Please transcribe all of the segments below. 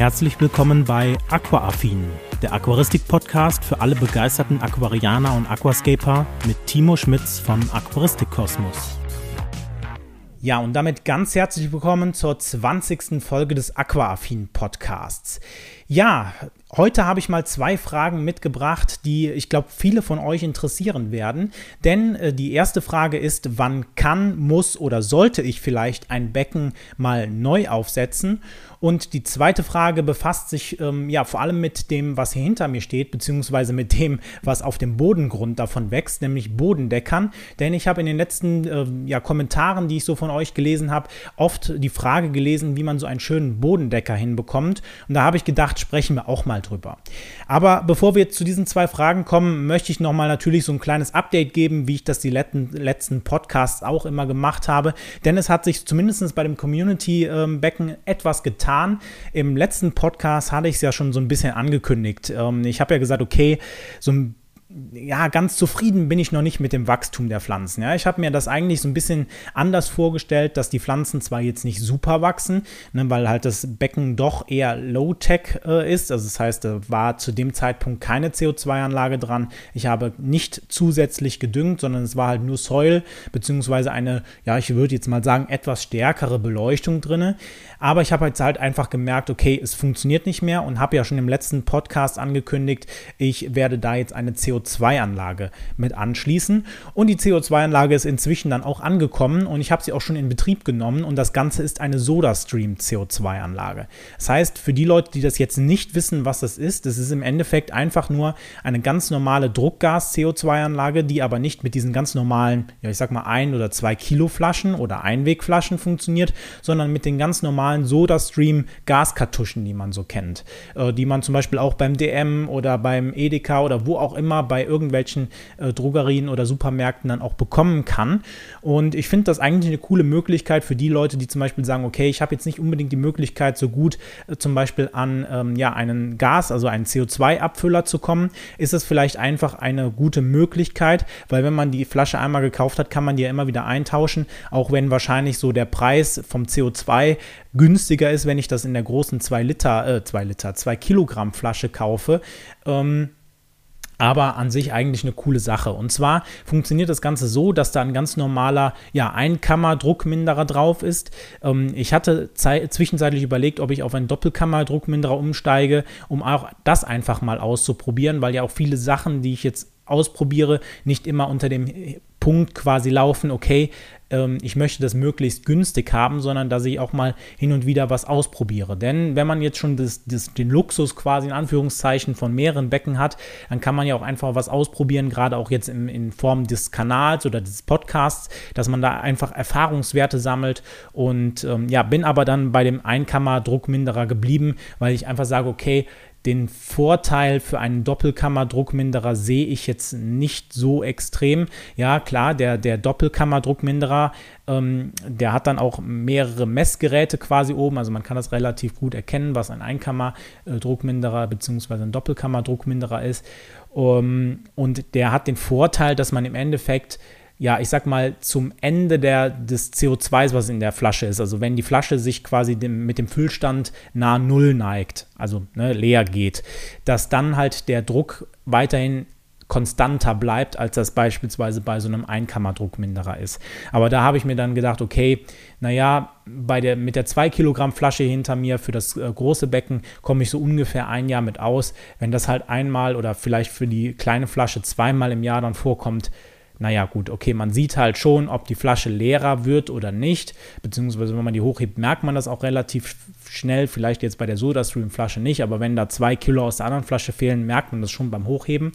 Herzlich willkommen bei Aquaaffin, der Aquaristik-Podcast für alle begeisterten Aquarianer und Aquascaper mit Timo Schmitz vom Aquaristik Kosmos. Ja, und damit ganz herzlich willkommen zur 20. Folge des Aquaaffin Podcasts. Ja, Heute habe ich mal zwei Fragen mitgebracht, die ich glaube viele von euch interessieren werden. Denn äh, die erste Frage ist, wann kann, muss oder sollte ich vielleicht ein Becken mal neu aufsetzen? Und die zweite Frage befasst sich ähm, ja vor allem mit dem, was hier hinter mir steht, beziehungsweise mit dem, was auf dem Bodengrund davon wächst, nämlich Bodendeckern. Denn ich habe in den letzten äh, ja, Kommentaren, die ich so von euch gelesen habe, oft die Frage gelesen, wie man so einen schönen Bodendecker hinbekommt. Und da habe ich gedacht, sprechen wir auch mal drüber. Aber bevor wir zu diesen zwei Fragen kommen, möchte ich nochmal natürlich so ein kleines Update geben, wie ich das die letzten, letzten Podcasts auch immer gemacht habe. Denn es hat sich zumindest bei dem Community-Becken etwas getan getan. Im letzten Podcast hatte ich es ja schon so ein bisschen angekündigt. Ähm, ich habe ja gesagt, okay, so ein ja, ganz zufrieden bin ich noch nicht mit dem Wachstum der Pflanzen. Ja, ich habe mir das eigentlich so ein bisschen anders vorgestellt, dass die Pflanzen zwar jetzt nicht super wachsen, ne, weil halt das Becken doch eher Low-Tech äh, ist. Also das heißt, da war zu dem Zeitpunkt keine CO2-Anlage dran. Ich habe nicht zusätzlich gedüngt, sondern es war halt nur Soil, beziehungsweise eine, ja, ich würde jetzt mal sagen, etwas stärkere Beleuchtung drin. Aber ich habe jetzt halt einfach gemerkt, okay, es funktioniert nicht mehr und habe ja schon im letzten Podcast angekündigt, ich werde da jetzt eine CO2-Anlage mit anschließen. Und die CO2-Anlage ist inzwischen dann auch angekommen und ich habe sie auch schon in Betrieb genommen und das Ganze ist eine SodaStream CO2-Anlage. Das heißt, für die Leute, die das jetzt nicht wissen, was das ist, das ist im Endeffekt einfach nur eine ganz normale Druckgas-CO2-Anlage, die aber nicht mit diesen ganz normalen, ja ich sag mal ein oder zwei Kilo Flaschen oder Einwegflaschen funktioniert, sondern mit den ganz normalen normalen SodaStream Gaskartuschen, die man so kennt, äh, die man zum Beispiel auch beim DM oder beim Edeka oder wo auch immer bei irgendwelchen äh, Drogerien oder Supermärkten dann auch bekommen kann. Und ich finde das eigentlich eine coole Möglichkeit für die Leute, die zum Beispiel sagen, okay, ich habe jetzt nicht unbedingt die Möglichkeit, so gut äh, zum Beispiel an ähm, ja, einen Gas, also einen CO2-Abfüller zu kommen, ist es vielleicht einfach eine gute Möglichkeit, weil wenn man die Flasche einmal gekauft hat, kann man die ja immer wieder eintauschen, auch wenn wahrscheinlich so der Preis vom CO2 günstiger ist, wenn ich das in der großen 2 Liter, äh, 2 Liter, 2 Kilogramm Flasche kaufe. Ähm, aber an sich eigentlich eine coole Sache. Und zwar funktioniert das Ganze so, dass da ein ganz normaler ja, Einkammer-Druckminderer drauf ist. Ähm, ich hatte zwischenzeitlich überlegt, ob ich auf einen Doppelkammer-Druckminderer umsteige, um auch das einfach mal auszuprobieren, weil ja auch viele Sachen, die ich jetzt ausprobiere, nicht immer unter dem Punkt quasi laufen, okay, ähm, ich möchte das möglichst günstig haben, sondern dass ich auch mal hin und wieder was ausprobiere. Denn wenn man jetzt schon das, das, den Luxus quasi in Anführungszeichen von mehreren Becken hat, dann kann man ja auch einfach was ausprobieren, gerade auch jetzt in, in Form des Kanals oder des Podcasts, dass man da einfach Erfahrungswerte sammelt und ähm, ja, bin aber dann bei dem Einkammer-Druckminderer geblieben, weil ich einfach sage, okay, den Vorteil für einen Doppelkammerdruckminderer sehe ich jetzt nicht so extrem. Ja, klar, der, der Doppelkammerdruckminderer, ähm, der hat dann auch mehrere Messgeräte quasi oben. Also man kann das relativ gut erkennen, was ein Einkammerdruckminderer bzw. ein Doppelkammerdruckminderer ist. Um, und der hat den Vorteil, dass man im Endeffekt ja, ich sag mal, zum Ende der, des CO2s, was in der Flasche ist. Also wenn die Flasche sich quasi dem, mit dem Füllstand nahe Null neigt, also ne, leer geht, dass dann halt der Druck weiterhin konstanter bleibt, als das beispielsweise bei so einem Einkammerdruckminderer ist. Aber da habe ich mir dann gedacht, okay, naja, bei der, mit der 2 Kilogramm Flasche hinter mir für das äh, große Becken komme ich so ungefähr ein Jahr mit aus. Wenn das halt einmal oder vielleicht für die kleine Flasche zweimal im Jahr dann vorkommt, naja, gut, okay, man sieht halt schon, ob die Flasche leerer wird oder nicht, beziehungsweise wenn man die hochhebt, merkt man das auch relativ schnell, vielleicht jetzt bei der SodaStream-Flasche nicht, aber wenn da zwei Kilo aus der anderen Flasche fehlen, merkt man das schon beim Hochheben.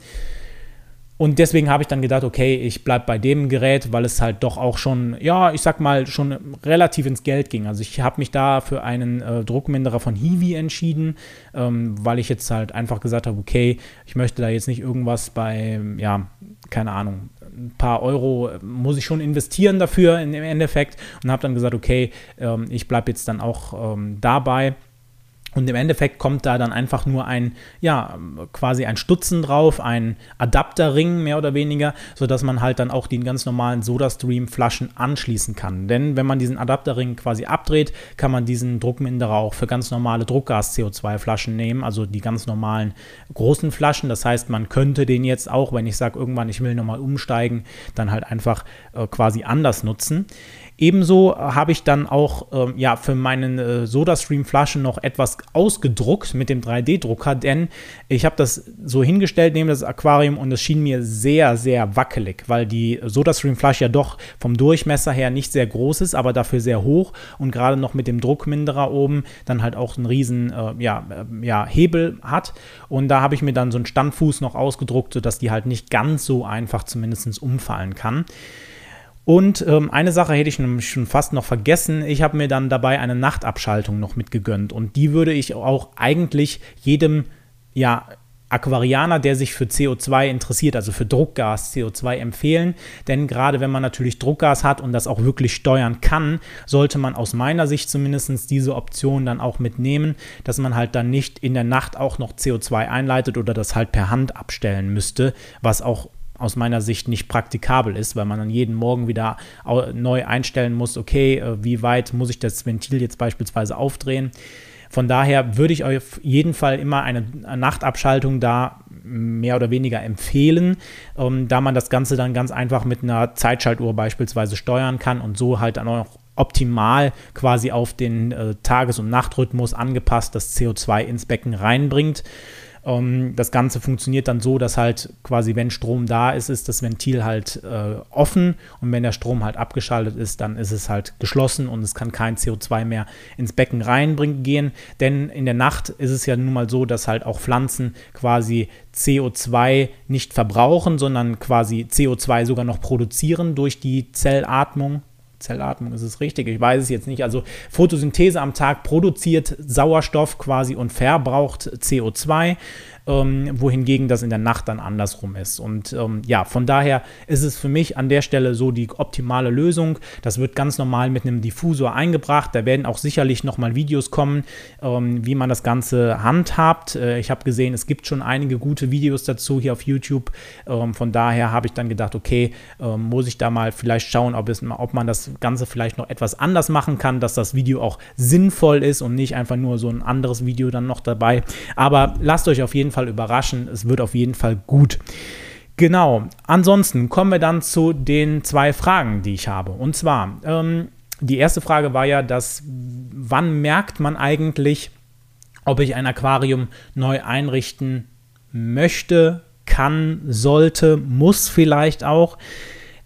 Und deswegen habe ich dann gedacht, okay, ich bleibe bei dem Gerät, weil es halt doch auch schon, ja, ich sag mal, schon relativ ins Geld ging. Also ich habe mich da für einen äh, Druckminderer von Hiwi entschieden, ähm, weil ich jetzt halt einfach gesagt habe, okay, ich möchte da jetzt nicht irgendwas bei, ja, keine Ahnung, ein paar Euro muss ich schon investieren dafür im Endeffekt und habe dann gesagt, okay, ähm, ich bleibe jetzt dann auch ähm, dabei Und im Endeffekt kommt da dann einfach nur ein, ja, quasi ein Stutzen drauf, ein Adapterring mehr oder weniger, sodass man halt dann auch die ganz normalen SodaStream-Flaschen anschließen kann. Denn wenn man diesen Adapterring quasi abdreht, kann man diesen Druckminderer auch für ganz normale Druckgas-CO2-Flaschen nehmen, also die ganz normalen großen Flaschen. Das heißt, man könnte den jetzt auch, wenn ich sage, irgendwann ich will nochmal umsteigen, dann halt einfach äh, quasi anders nutzen. Ebenso habe ich dann auch ähm, ja, für meinen äh, SodaStream-Flaschen noch etwas ausgedruckt mit dem 3D-Drucker, denn ich habe das so hingestellt neben das Aquarium und es schien mir sehr, sehr wackelig, weil die SodaStream-Flasche ja doch vom Durchmesser her nicht sehr groß ist, aber dafür sehr hoch und gerade noch mit dem Druckminderer oben dann halt auch einen riesen äh, ja, äh, ja, Hebel hat. Und da habe ich mir dann so einen Standfuß noch ausgedruckt, sodass die halt nicht ganz so einfach zumindest umfallen kann. Und ähm, eine Sache hätte ich nämlich schon fast noch vergessen. Ich habe mir dann dabei eine Nachtabschaltung noch mitgegönnt. Und die würde ich auch eigentlich jedem, ja, Aquarianer, der sich für CO2 interessiert, also für Druckgas CO2 empfehlen. Denn gerade wenn man natürlich Druckgas hat und das auch wirklich steuern kann, sollte man aus meiner Sicht zumindest diese Option dann auch mitnehmen, dass man halt dann nicht in der Nacht auch noch CO2 einleitet oder das halt per Hand abstellen müsste, was auch aus meiner Sicht nicht praktikabel ist, weil man dann jeden Morgen wieder neu einstellen muss, okay, äh, wie weit muss ich das Ventil jetzt beispielsweise aufdrehen. Von daher würde ich auf jeden Fall immer eine Nachtabschaltung da mehr oder weniger empfehlen, ähm, da man das Ganze dann ganz einfach mit einer Zeitschaltuhr beispielsweise steuern kann und so halt dann auch optimal quasi auf den äh, Tages- und Nachtrhythmus angepasst das CO2 ins Becken reinbringt. Ähm, das Ganze funktioniert dann so, dass halt quasi, wenn Strom da ist, ist das Ventil halt äh, offen und wenn der Strom halt abgeschaltet ist, dann ist es halt geschlossen und es kann kein CO2 mehr ins Becken reinbringen gehen. Denn in der Nacht ist es ja nun mal so, dass halt auch Pflanzen quasi CO2 nicht verbrauchen, sondern quasi CO2 sogar noch produzieren durch die Zellatmung, Zellatmung ist es richtig, ich weiß es jetzt nicht. Also Photosynthese am Tag produziert Sauerstoff quasi und verbraucht CO2 ähm, wohingegen das in der Nacht dann andersrum ist. Und ähm, ja, von daher ist es für mich an der Stelle so die optimale Lösung. Das wird ganz normal mit einem Diffusor eingebracht. Da werden auch sicherlich nochmal Videos kommen, ähm, wie man das Ganze handhabt. Äh, ich habe gesehen, es gibt schon einige gute Videos dazu hier auf YouTube. Ähm, von daher habe ich dann gedacht, okay, ähm, muss ich da mal vielleicht schauen, ob, es, ob man das Ganze vielleicht noch etwas anders machen kann, dass das Video auch sinnvoll ist und nicht einfach nur so ein anderes Video dann noch dabei. Aber lasst euch auf jeden Fall Fall überraschen. Es wird auf jeden Fall gut. Genau. Ansonsten kommen wir dann zu den zwei Fragen, die ich habe. Und zwar, ähm, die erste Frage war ja, dass wann merkt man eigentlich, ob ich ein Aquarium neu einrichten möchte, kann, sollte, muss vielleicht auch.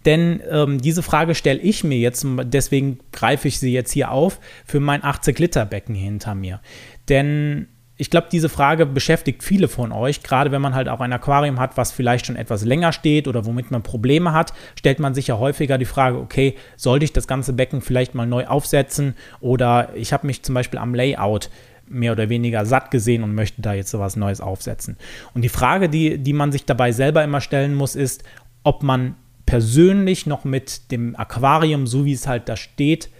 Denn ähm, diese Frage stelle ich mir jetzt, deswegen greife ich sie jetzt hier auf, für mein 80-Liter-Becken hinter mir. Denn ich glaube, diese Frage beschäftigt viele von euch. Gerade wenn man halt auch ein Aquarium hat, was vielleicht schon etwas länger steht oder womit man Probleme hat, stellt man sich ja häufiger die Frage, okay, sollte ich das ganze Becken vielleicht mal neu aufsetzen? Oder ich habe mich zum Beispiel am Layout mehr oder weniger satt gesehen und möchte da jetzt sowas Neues aufsetzen. Und die Frage, die, die man sich dabei selber immer stellen muss, ist, ob man persönlich noch mit dem Aquarium, so wie es halt da steht,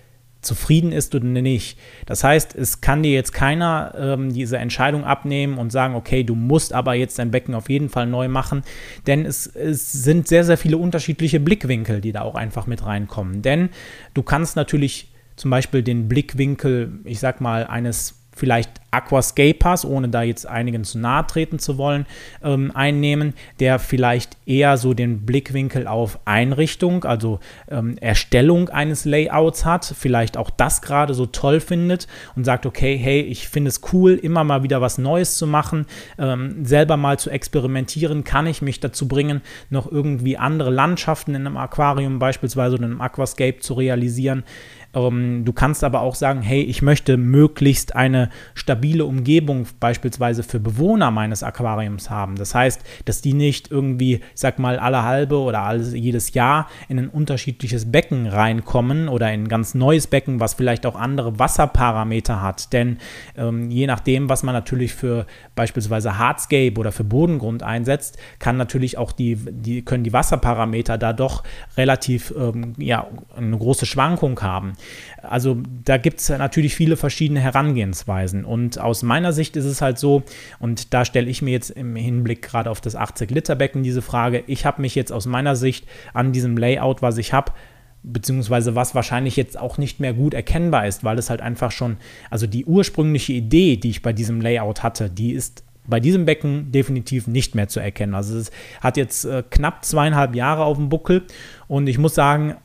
zufrieden ist oder nicht. Das heißt, es kann dir jetzt keiner ähm, diese Entscheidung abnehmen und sagen, okay, du musst aber jetzt dein Becken auf jeden Fall neu machen, denn es, es sind sehr, sehr viele unterschiedliche Blickwinkel, die da auch einfach mit reinkommen. Denn du kannst natürlich zum Beispiel den Blickwinkel, ich sag mal, eines vielleicht Aquascapers, ohne da jetzt einigen zu nahe treten zu wollen, ähm, einnehmen, der vielleicht eher so den Blickwinkel auf Einrichtung, also ähm, Erstellung eines Layouts hat, vielleicht auch das gerade so toll findet und sagt, okay, hey, ich finde es cool, immer mal wieder was Neues zu machen, ähm, selber mal zu experimentieren, kann ich mich dazu bringen, noch irgendwie andere Landschaften in einem Aquarium beispielsweise oder in einem Aquascape zu realisieren. Ähm, du kannst aber auch sagen, hey, ich möchte möglichst eine stabile Umgebung beispielsweise für Bewohner meines Aquariums haben. Das heißt, dass die nicht irgendwie, ich sag mal, alle halbe oder alles, jedes Jahr in ein unterschiedliches Becken reinkommen oder in ein ganz neues Becken, was vielleicht auch andere Wasserparameter hat. Denn ähm, je nachdem, was man natürlich für beispielsweise Hardscape oder für Bodengrund einsetzt, kann natürlich auch die, die können die Wasserparameter da doch relativ ähm, ja, eine große Schwankung haben. Also da gibt es natürlich viele verschiedene Herangehensweisen. Und aus meiner Sicht ist es halt so, und da stelle ich mir jetzt im Hinblick gerade auf das 80-Liter-Becken diese Frage, ich habe mich jetzt aus meiner Sicht an diesem Layout, was ich habe, beziehungsweise was wahrscheinlich jetzt auch nicht mehr gut erkennbar ist, weil es halt einfach schon, also die ursprüngliche Idee, die ich bei diesem Layout hatte, die ist bei diesem Becken definitiv nicht mehr zu erkennen. Also es hat jetzt äh, knapp zweieinhalb Jahre auf dem Buckel und ich muss sagen,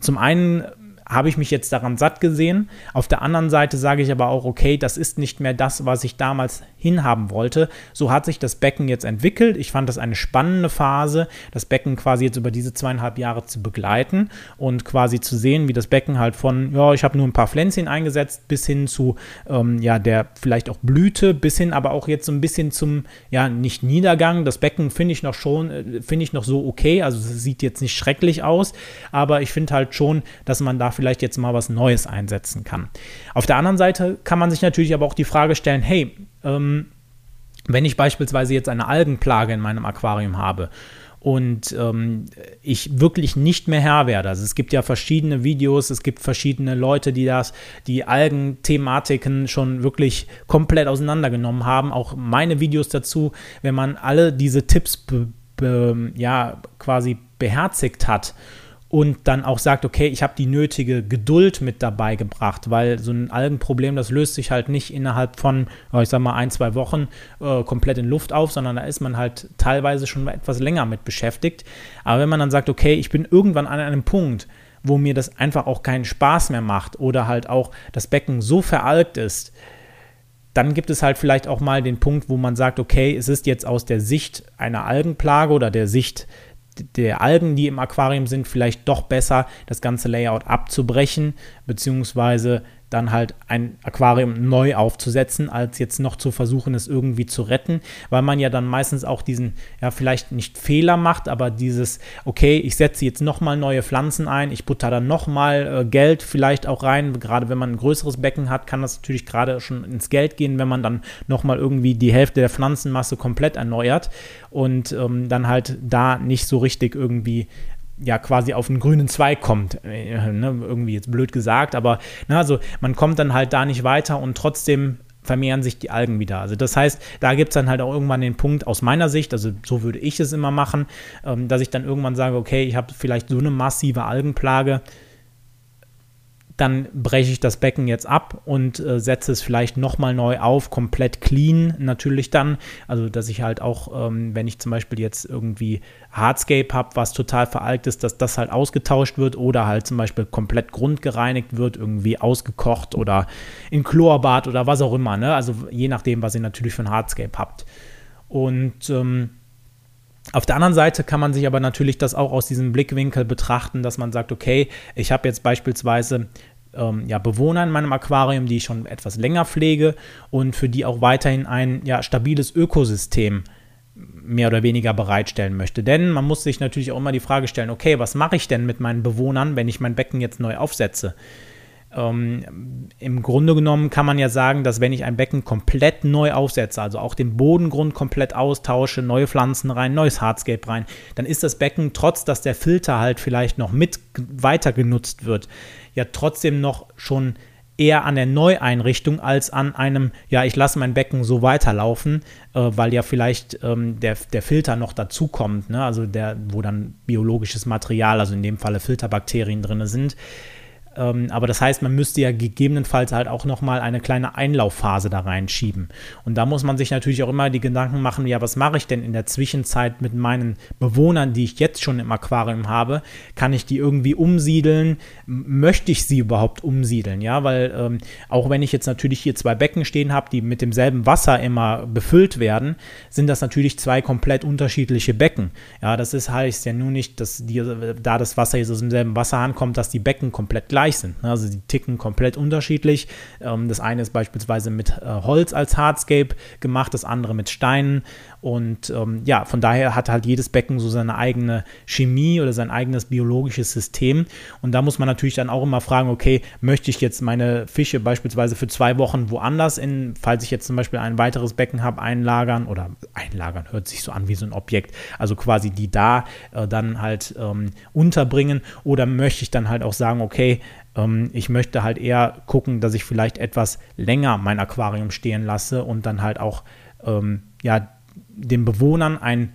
zum einen habe ich mich jetzt daran satt gesehen. Auf der anderen Seite sage ich aber auch, okay, das ist nicht mehr das, was ich damals hinhaben wollte. So hat sich das Becken jetzt entwickelt. Ich fand das eine spannende Phase, das Becken quasi jetzt über diese zweieinhalb Jahre zu begleiten und quasi zu sehen, wie das Becken halt von, ja, ich habe nur ein paar Pflänzchen eingesetzt, bis hin zu, ähm, ja, der vielleicht auch Blüte, bis hin aber auch jetzt so ein bisschen zum, ja, nicht Niedergang. Das Becken finde ich noch schon, äh, finde ich noch so okay. Also es sieht jetzt nicht schrecklich aus, aber ich finde halt schon, dass man da vielleicht jetzt mal was Neues einsetzen kann. Auf der anderen Seite kann man sich natürlich aber auch die Frage stellen, hey, ähm, wenn ich beispielsweise jetzt eine Algenplage in meinem Aquarium habe und ähm, ich wirklich nicht mehr Herr werde. Also es gibt ja verschiedene Videos, es gibt verschiedene Leute, die das, die Algenthematiken schon wirklich komplett auseinandergenommen haben. Auch meine Videos dazu, wenn man alle diese Tipps ja quasi beherzigt hat und dann auch sagt, okay, ich habe die nötige Geduld mit dabei gebracht, weil so ein Algenproblem, das löst sich halt nicht innerhalb von, ich sag mal, ein, zwei Wochen äh, komplett in Luft auf, sondern da ist man halt teilweise schon etwas länger mit beschäftigt. Aber wenn man dann sagt, okay, ich bin irgendwann an einem Punkt, wo mir das einfach auch keinen Spaß mehr macht oder halt auch das Becken so veralgt ist, dann gibt es halt vielleicht auch mal den Punkt, wo man sagt, okay, es ist jetzt aus der Sicht einer Algenplage oder der Sicht der Algen, die im Aquarium sind, vielleicht doch besser, das ganze Layout abzubrechen, beziehungsweise dann halt ein Aquarium neu aufzusetzen, als jetzt noch zu versuchen, es irgendwie zu retten, weil man ja dann meistens auch diesen, ja, vielleicht nicht Fehler macht, aber dieses, okay, ich setze jetzt nochmal neue Pflanzen ein, ich butter dann nochmal äh, Geld vielleicht auch rein, gerade wenn man ein größeres Becken hat, kann das natürlich gerade schon ins Geld gehen, wenn man dann nochmal irgendwie die Hälfte der Pflanzenmasse komplett erneuert und ähm, dann halt da nicht so richtig irgendwie ja quasi auf einen grünen Zweig kommt. Äh, ne, irgendwie jetzt blöd gesagt, aber ne, also man kommt dann halt da nicht weiter und trotzdem vermehren sich die Algen wieder. Also das heißt, da gibt es dann halt auch irgendwann den Punkt aus meiner Sicht, also so würde ich es immer machen, ähm, dass ich dann irgendwann sage, okay, ich habe vielleicht so eine massive Algenplage, dann breche ich das Becken jetzt ab und äh, setze es vielleicht nochmal neu auf, komplett clean natürlich dann. Also, dass ich halt auch, ähm, wenn ich zum Beispiel jetzt irgendwie Hardscape habe, was total veralkt ist, dass das halt ausgetauscht wird oder halt zum Beispiel komplett grundgereinigt wird, irgendwie ausgekocht oder in Chlorbad oder was auch immer. Ne? Also, je nachdem, was ihr natürlich von Hardscape habt. Und ähm, auf der anderen Seite kann man sich aber natürlich das auch aus diesem Blickwinkel betrachten, dass man sagt, okay, ich habe jetzt beispielsweise ähm, ja, Bewohner in meinem Aquarium, die ich schon etwas länger pflege und für die auch weiterhin ein ja, stabiles Ökosystem mehr oder weniger bereitstellen möchte. Denn man muss sich natürlich auch immer die Frage stellen, okay, was mache ich denn mit meinen Bewohnern, wenn ich mein Becken jetzt neu aufsetze? Ähm, Im Grunde genommen kann man ja sagen, dass wenn ich ein Becken komplett neu aufsetze, also auch den Bodengrund komplett austausche, neue Pflanzen rein, neues Hardscape rein, dann ist das Becken, trotz dass der Filter halt vielleicht noch mit weiter genutzt wird, ja trotzdem noch schon eher an der Neueinrichtung als an einem, ja, ich lasse mein Becken so weiterlaufen, äh, weil ja vielleicht ähm, der, der Filter noch dazukommt, ne? also der, wo dann biologisches Material, also in dem Falle Filterbakterien drin sind. Ähm, aber das heißt, man müsste ja gegebenenfalls halt auch nochmal eine kleine Einlaufphase da reinschieben. Und da muss man sich natürlich auch immer die Gedanken machen, ja, was mache ich denn in der Zwischenzeit mit meinen Bewohnern, die ich jetzt schon im Aquarium habe? Kann ich die irgendwie umsiedeln? Möchte ich sie überhaupt umsiedeln? Ja, weil ähm, auch wenn ich jetzt natürlich hier zwei Becken stehen habe, die mit demselben Wasser immer befüllt werden, sind das natürlich zwei komplett unterschiedliche Becken. Ja, das ist, heißt ja nur nicht, dass die, da das Wasser jetzt aus demselben Wasser ankommt, dass die Becken komplett gleich gleich sind. Ne? Also die ticken komplett unterschiedlich. Ähm, das eine ist beispielsweise mit äh, Holz als Hardscape gemacht, das andere mit Steinen. Und ähm, ja, von daher hat halt jedes Becken so seine eigene Chemie oder sein eigenes biologisches System. Und da muss man natürlich dann auch immer fragen, okay, möchte ich jetzt meine Fische beispielsweise für zwei Wochen woanders in, falls ich jetzt zum Beispiel ein weiteres Becken habe, einlagern oder einlagern, hört sich so an wie so ein Objekt, also quasi die da äh, dann halt ähm, unterbringen oder möchte ich dann halt auch sagen, okay, ich möchte halt eher gucken, dass ich vielleicht etwas länger mein Aquarium stehen lasse und dann halt auch ähm, ja, den Bewohnern ein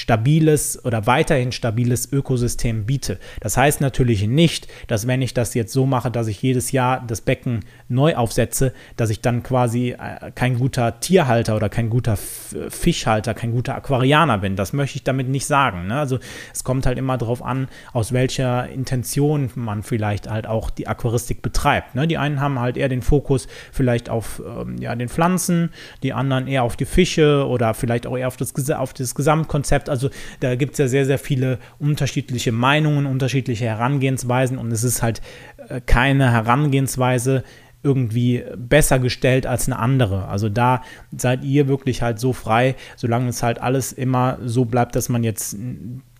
stabiles oder weiterhin stabiles Ökosystem biete. Das heißt natürlich nicht, dass wenn ich das jetzt so mache, dass ich jedes Jahr das Becken neu aufsetze, dass ich dann quasi äh, kein guter Tierhalter oder kein guter Fischhalter, kein guter Aquarianer bin. Das möchte ich damit nicht sagen. Ne? Also es kommt halt immer darauf an, aus welcher Intention man vielleicht halt auch die Aquaristik betreibt. Ne? Die einen haben halt eher den Fokus vielleicht auf ähm, ja, den Pflanzen, die anderen eher auf die Fische oder vielleicht auch eher auf das, auf das Gesamtkonzept also da gibt es ja sehr, sehr viele unterschiedliche Meinungen, unterschiedliche Herangehensweisen und es ist halt äh, keine Herangehensweise irgendwie besser gestellt als eine andere. Also da seid ihr wirklich halt so frei, solange es halt alles immer so bleibt, dass man jetzt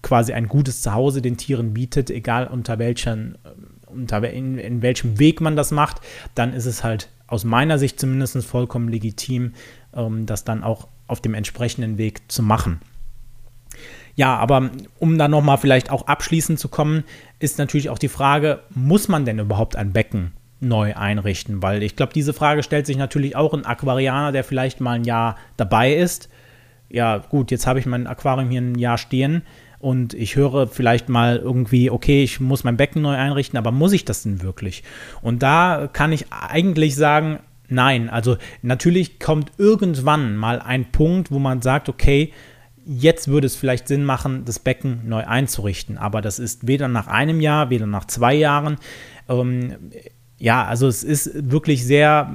quasi ein gutes Zuhause den Tieren bietet, egal unter welchen, äh, unter in, in welchem Weg man das macht, dann ist es halt aus meiner Sicht zumindest vollkommen legitim, ähm, das dann auch auf dem entsprechenden Weg zu machen. Ja, aber um dann nochmal vielleicht auch abschließend zu kommen, ist natürlich auch die Frage, muss man denn überhaupt ein Becken neu einrichten? Weil ich glaube, diese Frage stellt sich natürlich auch ein Aquarianer, der vielleicht mal ein Jahr dabei ist. Ja, gut, jetzt habe ich mein Aquarium hier ein Jahr stehen und ich höre vielleicht mal irgendwie, okay, ich muss mein Becken neu einrichten, aber muss ich das denn wirklich? Und da kann ich eigentlich sagen, nein. Also natürlich kommt irgendwann mal ein Punkt, wo man sagt, okay, Jetzt würde es vielleicht Sinn machen, das Becken neu einzurichten, aber das ist weder nach einem Jahr, weder nach zwei Jahren. Ähm, ja, also es ist wirklich sehr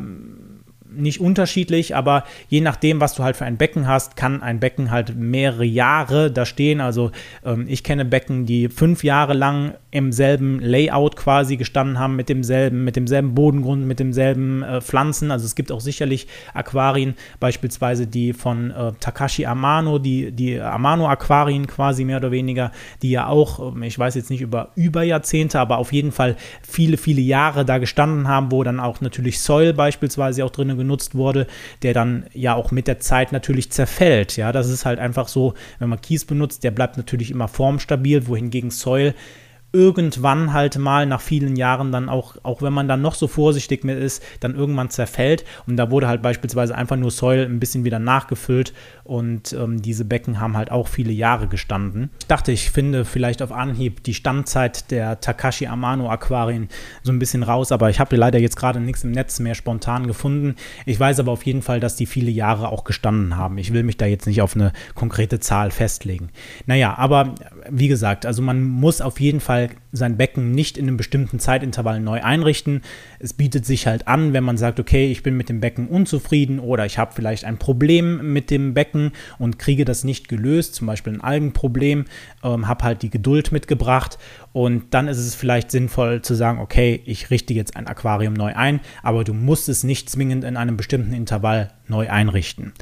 nicht unterschiedlich, aber je nachdem, was du halt für ein Becken hast, kann ein Becken halt mehrere Jahre da stehen. Also ähm, ich kenne Becken, die fünf Jahre lang im selben Layout quasi gestanden haben, mit demselben, mit demselben Bodengrund, mit demselben äh, Pflanzen. Also es gibt auch sicherlich Aquarien, beispielsweise die von äh, Takashi Amano, die, die Amano-Aquarien quasi mehr oder weniger, die ja auch, ähm, ich weiß jetzt nicht über über Jahrzehnte, aber auf jeden Fall viele, viele Jahre da gestanden haben, wo dann auch natürlich Soil beispielsweise auch drin genutzt wurde, der dann ja auch mit der Zeit natürlich zerfällt. Ja, das ist halt einfach so, wenn man Kies benutzt, der bleibt natürlich immer formstabil, wohingegen Soil irgendwann halt mal nach vielen Jahren dann auch, auch wenn man dann noch so vorsichtig mit ist, dann irgendwann zerfällt. Und da wurde halt beispielsweise einfach nur Soil ein bisschen wieder nachgefüllt und ähm, diese Becken haben halt auch viele Jahre gestanden. Ich dachte, ich finde vielleicht auf Anhieb die Standzeit der Takashi Amano Aquarien so ein bisschen raus, aber ich habe leider jetzt gerade nichts im Netz mehr spontan gefunden. Ich weiß aber auf jeden Fall, dass die viele Jahre auch gestanden haben. Ich will mich da jetzt nicht auf eine konkrete Zahl festlegen. Naja, aber wie gesagt, also man muss auf jeden Fall sein Becken nicht in einem bestimmten Zeitintervall neu einrichten. Es bietet sich halt an, wenn man sagt, okay, ich bin mit dem Becken unzufrieden oder ich habe vielleicht ein Problem mit dem Becken und kriege das nicht gelöst, zum Beispiel ein Algenproblem, ähm, habe halt die Geduld mitgebracht und dann ist es vielleicht sinnvoll zu sagen, okay, ich richte jetzt ein Aquarium neu ein, aber du musst es nicht zwingend in einem bestimmten Intervall neu einrichten.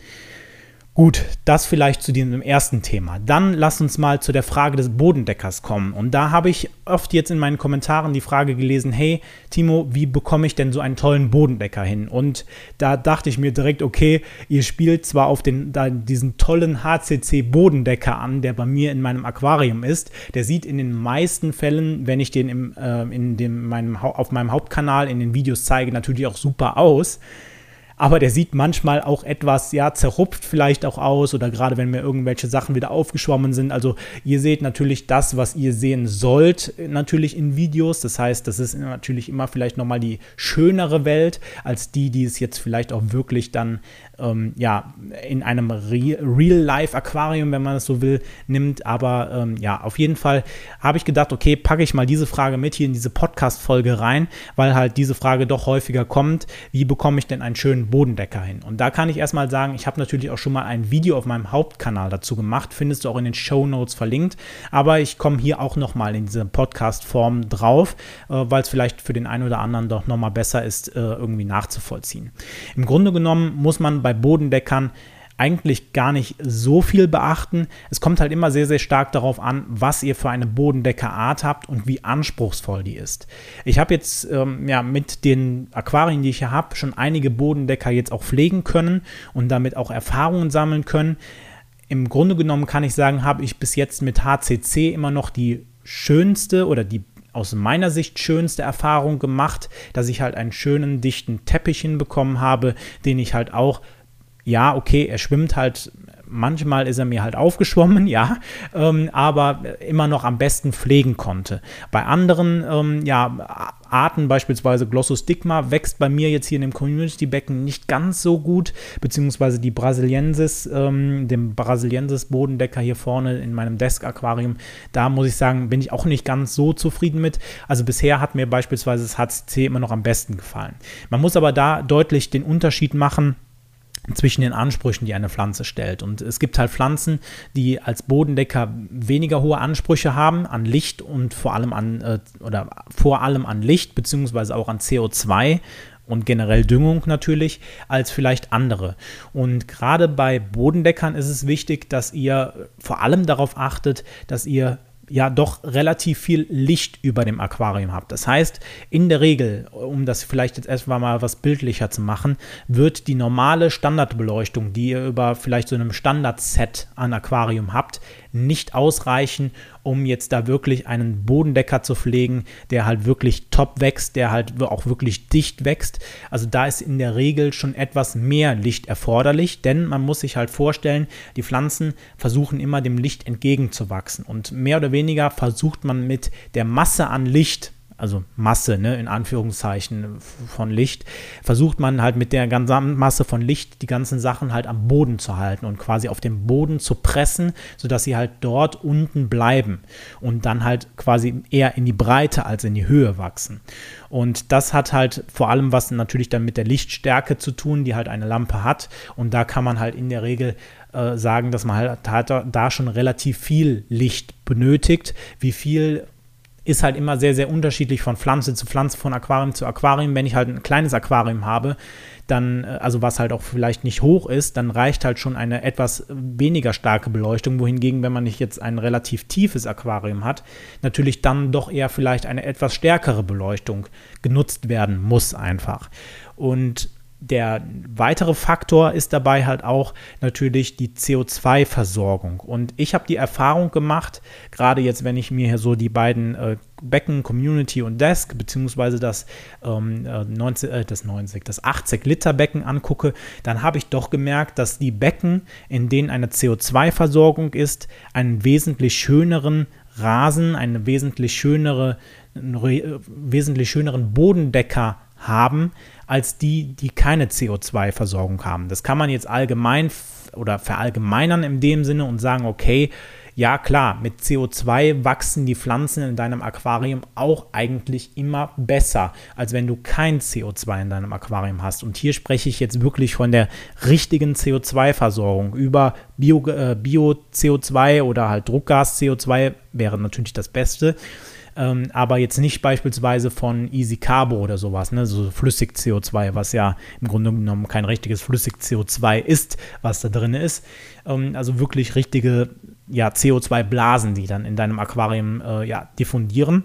Gut, das vielleicht zu diesem ersten Thema. Dann lass uns mal zu der Frage des Bodendeckers kommen. Und da habe ich oft jetzt in meinen Kommentaren die Frage gelesen, hey Timo, wie bekomme ich denn so einen tollen Bodendecker hin? Und da dachte ich mir direkt, okay, ihr spielt zwar auf den, da diesen tollen HCC Bodendecker an, der bei mir in meinem Aquarium ist. Der sieht in den meisten Fällen, wenn ich den im, äh, in dem, meinem, auf meinem Hauptkanal in den Videos zeige, natürlich auch super aus aber der sieht manchmal auch etwas, ja, zerrupft vielleicht auch aus oder gerade wenn mir irgendwelche Sachen wieder aufgeschwommen sind. Also ihr seht natürlich das, was ihr sehen sollt, natürlich in Videos. Das heißt, das ist natürlich immer vielleicht nochmal die schönere Welt als die, die es jetzt vielleicht auch wirklich dann ähm, ja, in einem Real-Life-Aquarium, wenn man es so will, nimmt. Aber ähm, ja, auf jeden Fall habe ich gedacht, okay, packe ich mal diese Frage mit hier in diese Podcast-Folge rein, weil halt diese Frage doch häufiger kommt. Wie bekomme ich denn einen schönen Bodendecker hin? Und da kann ich erstmal sagen, ich habe natürlich auch schon mal ein Video auf meinem Hauptkanal dazu gemacht, findest du auch in den Show Notes verlinkt. Aber ich komme hier auch nochmal in diese Podcast-Form drauf, äh, weil es vielleicht für den einen oder anderen doch nochmal besser ist, äh, irgendwie nachzuvollziehen. Im Grunde genommen muss man bei Bodendeckern eigentlich gar nicht so viel beachten. Es kommt halt immer sehr, sehr stark darauf an, was ihr für eine Bodendeckerart habt und wie anspruchsvoll die ist. Ich habe jetzt ähm, ja mit den Aquarien, die ich hier habe, schon einige Bodendecker jetzt auch pflegen können und damit auch Erfahrungen sammeln können. Im Grunde genommen kann ich sagen, habe ich bis jetzt mit HCC immer noch die schönste oder die aus meiner Sicht schönste Erfahrung gemacht, dass ich halt einen schönen, dichten Teppich hinbekommen habe, den ich halt auch ja, okay, er schwimmt halt manchmal ist er mir halt aufgeschwommen, ja, ähm, aber immer noch am besten pflegen konnte. Bei anderen ähm, ja, Arten, beispielsweise Glossostigma, wächst bei mir jetzt hier in dem Community-Becken nicht ganz so gut, beziehungsweise die Brasiliensis, ähm, dem Brasiliensis-Bodendecker hier vorne in meinem Desk-Aquarium, da muss ich sagen, bin ich auch nicht ganz so zufrieden mit. Also bisher hat mir beispielsweise das HCC immer noch am besten gefallen. Man muss aber da deutlich den Unterschied machen, zwischen den Ansprüchen, die eine Pflanze stellt. Und es gibt halt Pflanzen, die als Bodendecker weniger hohe Ansprüche haben an Licht und vor allem an äh, oder vor allem an Licht beziehungsweise auch an CO2 und generell Düngung natürlich als vielleicht andere. Und gerade bei Bodendeckern ist es wichtig, dass ihr vor allem darauf achtet, dass ihr ja doch relativ viel Licht über dem Aquarium habt. Das heißt, in der Regel, um das vielleicht jetzt erstmal mal was bildlicher zu machen, wird die normale Standardbeleuchtung, die ihr über vielleicht so einem Standardset an Aquarium habt, nicht ausreichen, um jetzt da wirklich einen Bodendecker zu pflegen, der halt wirklich top wächst, der halt auch wirklich dicht wächst. Also da ist in der Regel schon etwas mehr Licht erforderlich, denn man muss sich halt vorstellen, die Pflanzen versuchen immer dem Licht entgegenzuwachsen und mehr oder weniger versucht man mit der Masse an Licht, also Masse, ne, in Anführungszeichen von Licht, versucht man halt mit der ganzen Masse von Licht die ganzen Sachen halt am Boden zu halten und quasi auf dem Boden zu pressen, sodass sie halt dort unten bleiben und dann halt quasi eher in die Breite als in die Höhe wachsen. Und das hat halt vor allem was natürlich dann mit der Lichtstärke zu tun, die halt eine Lampe hat. Und da kann man halt in der Regel äh, sagen, dass man halt da schon relativ viel Licht benötigt. Wie viel ist halt immer sehr, sehr unterschiedlich von Pflanze zu Pflanze, von Aquarium zu Aquarium. Wenn ich halt ein kleines Aquarium habe, dann, äh, also was halt auch vielleicht nicht hoch ist, dann reicht halt schon eine etwas weniger starke Beleuchtung, wohingegen, wenn man nicht jetzt ein relativ tiefes Aquarium hat, natürlich dann doch eher vielleicht eine etwas stärkere Beleuchtung genutzt werden muss einfach. Und der weitere Faktor ist dabei halt auch natürlich die CO2-Versorgung. Und ich habe die Erfahrung gemacht, gerade jetzt, wenn ich mir hier so die beiden äh, Becken, Community und Desk, beziehungsweise das, ähm, 90, äh, äh, das 90, das 80 Liter Becken angucke, dann habe ich doch gemerkt, dass die Becken, in denen eine CO2-Versorgung ist, einen wesentlich schöneren Rasen, eine wesentlich schönere, einen wesentlich schöneren Bodendecker haben, als die, die keine CO2-Versorgung haben. Das kann man jetzt allgemein oder verallgemeinern in dem Sinne und sagen, okay, ja klar, mit CO2 wachsen die Pflanzen in deinem Aquarium auch eigentlich immer besser, als wenn du kein CO2 in deinem Aquarium hast. Und hier spreche ich jetzt wirklich von der richtigen CO2-Versorgung. Über Bio-CO2 äh, Bio oder halt Druckgas-CO2 wäre natürlich das Beste ähm, aber jetzt nicht beispielsweise von Easy Carbo oder sowas, ne, so flüssig CO2, was ja im Grunde genommen kein richtiges flüssig CO2 ist, was da drin ist. Ähm, also wirklich richtige ja, CO2-Blasen, die dann in deinem Aquarium äh, ja, diffundieren.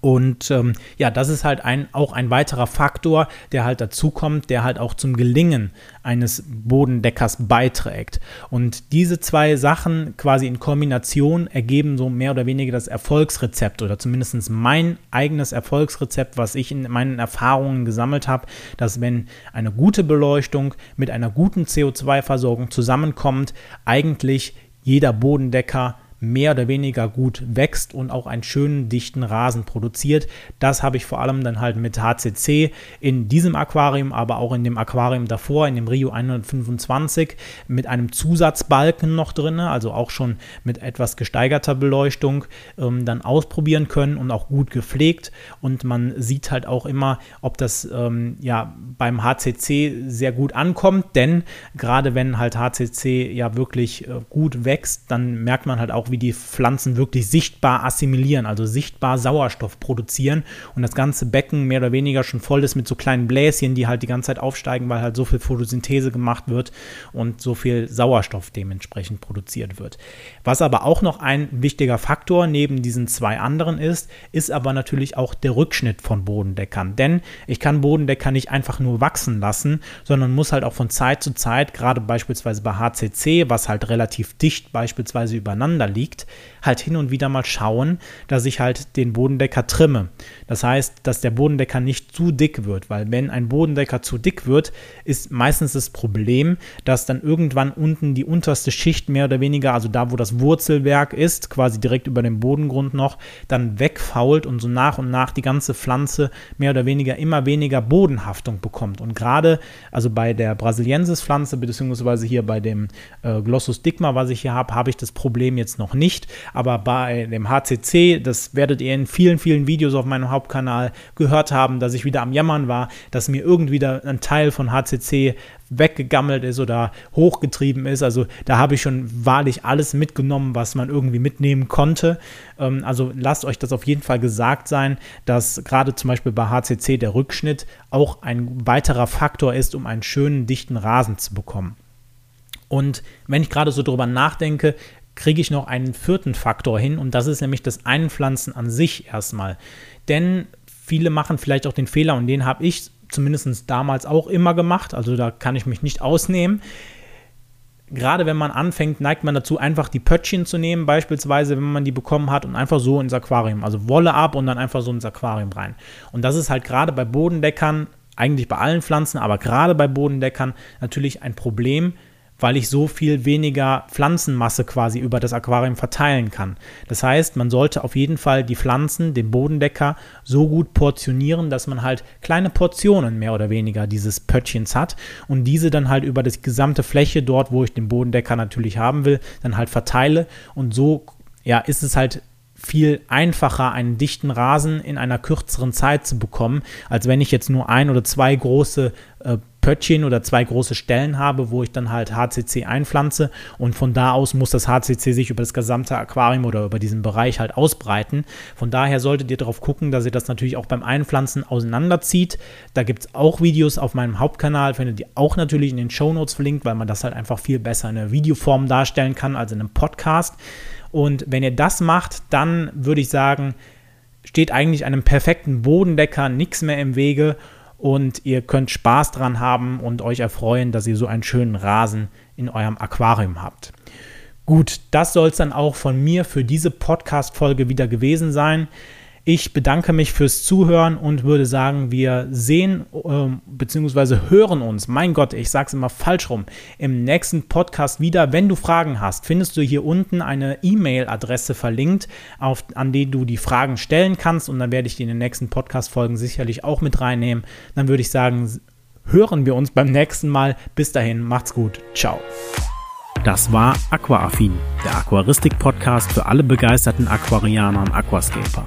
Und ähm, ja, das ist halt ein, auch ein weiterer Faktor, der halt dazukommt, der halt auch zum Gelingen eines Bodendeckers beiträgt. Und diese zwei Sachen quasi in Kombination ergeben so mehr oder weniger das Erfolgsrezept oder zumindest mein eigenes Erfolgsrezept, was ich in meinen Erfahrungen gesammelt habe, dass wenn eine gute Beleuchtung mit einer guten CO2-Versorgung zusammenkommt, eigentlich jeder Bodendecker mehr oder weniger gut wächst und auch einen schönen, dichten Rasen produziert. Das habe ich vor allem dann halt mit HCC in diesem Aquarium, aber auch in dem Aquarium davor, in dem Rio 125, mit einem Zusatzbalken noch drin, also auch schon mit etwas gesteigerter Beleuchtung, ähm, dann ausprobieren können und auch gut gepflegt. Und man sieht halt auch immer, ob das ähm, ja beim HCC sehr gut ankommt, denn gerade wenn halt HCC ja wirklich äh, gut wächst, dann merkt man halt auch, wie die Pflanzen wirklich sichtbar assimilieren, also sichtbar Sauerstoff produzieren und das ganze Becken mehr oder weniger schon voll ist mit so kleinen Bläschen, die halt die ganze Zeit aufsteigen, weil halt so viel Photosynthese gemacht wird und so viel Sauerstoff dementsprechend produziert wird. Was aber auch noch ein wichtiger Faktor neben diesen zwei anderen ist, ist aber natürlich auch der Rückschnitt von Bodendeckern. Denn ich kann Bodendecker nicht einfach nur wachsen lassen, sondern muss halt auch von Zeit zu Zeit, gerade beispielsweise bei HCC, was halt relativ dicht beispielsweise übereinander liegt, liegt, halt hin und wieder mal schauen, dass ich halt den Bodendecker trimme. Das heißt, dass der Bodendecker nicht zu dick wird, weil wenn ein Bodendecker zu dick wird, ist meistens das Problem, dass dann irgendwann unten die unterste Schicht mehr oder weniger, also da, wo das Wurzelwerk ist, quasi direkt über dem Bodengrund noch, dann wegfault und so nach und nach die ganze Pflanze mehr oder weniger immer weniger Bodenhaftung bekommt. Und gerade, also bei der Brasiliensis-Pflanze, beziehungsweise hier bei dem äh, Glossus digma, was ich hier habe, habe ich das Problem jetzt noch nicht. Aber bei dem HCC, das werdet ihr in vielen, vielen Videos auf meinem Hauptkanal gehört haben, dass ich wieder am Jammern war, dass mir irgendwie ein Teil von HCC weggegammelt ist oder hochgetrieben ist. Also da habe ich schon wahrlich alles mitgenommen, was man irgendwie mitnehmen konnte. Ähm, also lasst euch das auf jeden Fall gesagt sein, dass gerade zum Beispiel bei HCC der Rückschnitt auch ein weiterer Faktor ist, um einen schönen, dichten Rasen zu bekommen. Und wenn ich gerade so drüber nachdenke, kriege ich noch einen vierten Faktor hin und das ist nämlich das Einpflanzen an sich erstmal. Denn viele machen vielleicht auch den Fehler und den habe ich zumindest damals auch immer gemacht, also da kann ich mich nicht ausnehmen. Gerade wenn man anfängt, neigt man dazu, einfach die Pöttchen zu nehmen, beispielsweise, wenn man die bekommen hat, und einfach so ins Aquarium, also Wolle ab und dann einfach so ins Aquarium rein. Und das ist halt gerade bei Bodendeckern, eigentlich bei allen Pflanzen, aber gerade bei Bodendeckern natürlich ein Problem, weil ich so viel weniger Pflanzenmasse quasi über das Aquarium verteilen kann. Das heißt, man sollte auf jeden Fall die Pflanzen, den Bodendecker, so gut portionieren, dass man halt kleine Portionen mehr oder weniger dieses Pöttchens hat und diese dann halt über die gesamte Fläche dort, wo ich den Bodendecker natürlich haben will, dann halt verteile und so ja, ist es halt viel einfacher, einen dichten Rasen in einer kürzeren Zeit zu bekommen, als wenn ich jetzt nur ein oder zwei große äh, Pöttchen oder zwei große Stellen habe, wo ich dann halt HCC einpflanze und von da aus muss das HCC sich über das gesamte Aquarium oder über diesen Bereich halt ausbreiten. Von daher solltet ihr darauf gucken, dass ihr das natürlich auch beim Einpflanzen auseinanderzieht. Da gibt es auch Videos auf meinem Hauptkanal, findet ihr auch natürlich in den Show Notes verlinkt, weil man das halt einfach viel besser in der Videoform darstellen kann als in einem Podcast. Und wenn ihr das macht, dann würde ich sagen, steht eigentlich einem perfekten Bodendecker nichts mehr im Wege und ihr könnt Spaß dran haben und euch erfreuen, dass ihr so einen schönen Rasen in eurem Aquarium habt. Gut, das soll es dann auch von mir für diese Podcast-Folge wieder gewesen sein. Ich bedanke mich fürs Zuhören und würde sagen, wir sehen äh, bzw. hören uns, mein Gott, ich sage es immer falsch rum, im nächsten Podcast wieder. Wenn du Fragen hast, findest du hier unten eine E-Mail-Adresse verlinkt, auf, an die du die Fragen stellen kannst und dann werde ich die in den nächsten Podcast-Folgen sicherlich auch mit reinnehmen. Dann würde ich sagen, hören wir uns beim nächsten Mal. Bis dahin, macht's gut. Ciao. Das war Aquaaffin, der Aquaristik-Podcast für alle begeisterten Aquarianer und Aquascaper.